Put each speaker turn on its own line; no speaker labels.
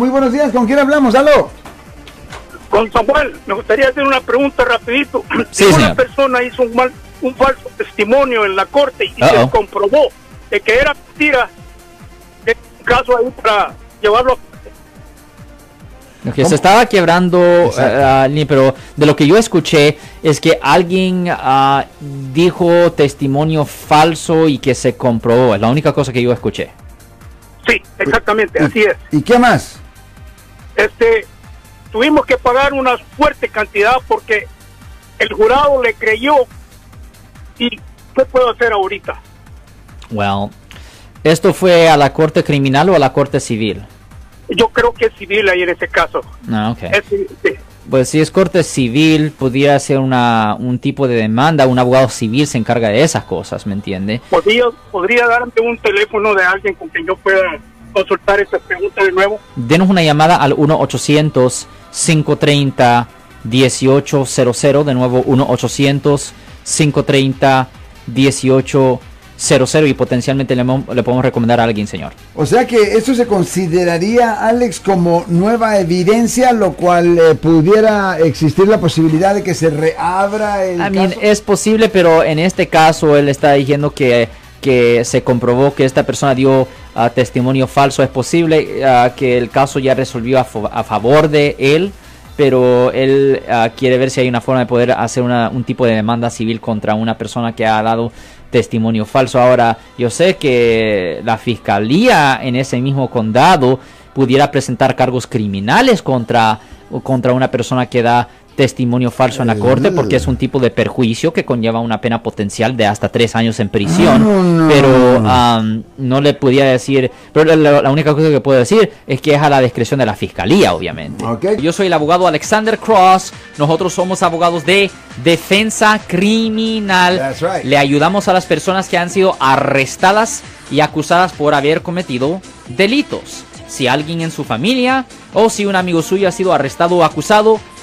Muy buenos días, ¿con quién hablamos? ¡Aló!
Con Samuel, me gustaría hacer una pregunta rapidito.
Sí,
si una persona hizo un, mal, un falso testimonio en la corte y se comprobó de que era mentira, ¿qué caso ahí para llevarlo a
Que se estaba quebrando,
Exacto.
ah, pero de lo que yo escuché es que alguien ah, dijo testimonio falso y que se comprobó. Es la única cosa que yo escuché.
Sí, exactamente,
¿Y-
así es.
¿Y qué más?
Este, tuvimos que pagar una fuerte cantidad porque el jurado le creyó y ¿qué puedo hacer ahorita?
Well, ¿esto fue a la corte criminal o a la corte civil?
Yo creo que es civil ahí en ese caso.
Ah, ok.
Es sí.
Pues si es corte civil, pudiera ser una, un tipo de demanda. Un abogado civil se encarga de esas cosas, ¿me entiende?
¿Podría, podría darme un teléfono de alguien con quien yo pueda consultar esta pregunta de nuevo?
Denos una llamada al 1-800-530-1800. De nuevo, 1-800-530-1800. Y potencialmente le, mo- le podemos recomendar a alguien, señor.
O sea que esto se consideraría, Alex, como nueva evidencia, lo cual eh, pudiera existir la posibilidad de que se reabra el
I mean, es posible, pero en este caso él está diciendo que, que se comprobó que esta persona dio ah, testimonio falso. Es posible ah, que el caso ya resolvió a, favor de él, pero él ah, quiere ver si hay una forma de poder hacer un tipo de demanda civil contra una persona que ha dado testimonio falso. Ahora, yo sé que la fiscalía en ese mismo condado pudiera presentar cargos criminales contra, contra una persona que da testimonio falso en la corte porque es un tipo de perjuicio que conlleva una pena potencial de hasta tres años en prisión
No, no.
pero am, no le podía decir pero la, la única cosa que puedo decir es que es a la discreción de la fiscalía obviamente yo soy el abogado Alexander Cross nosotros somos abogados de defensa criminal
That's right.
le ayudamos a las personas que han sido arrestadas y acusadas por haber cometido delitos. Si alguien en su familia o si un amigo suyo ha sido arrestado o acusado,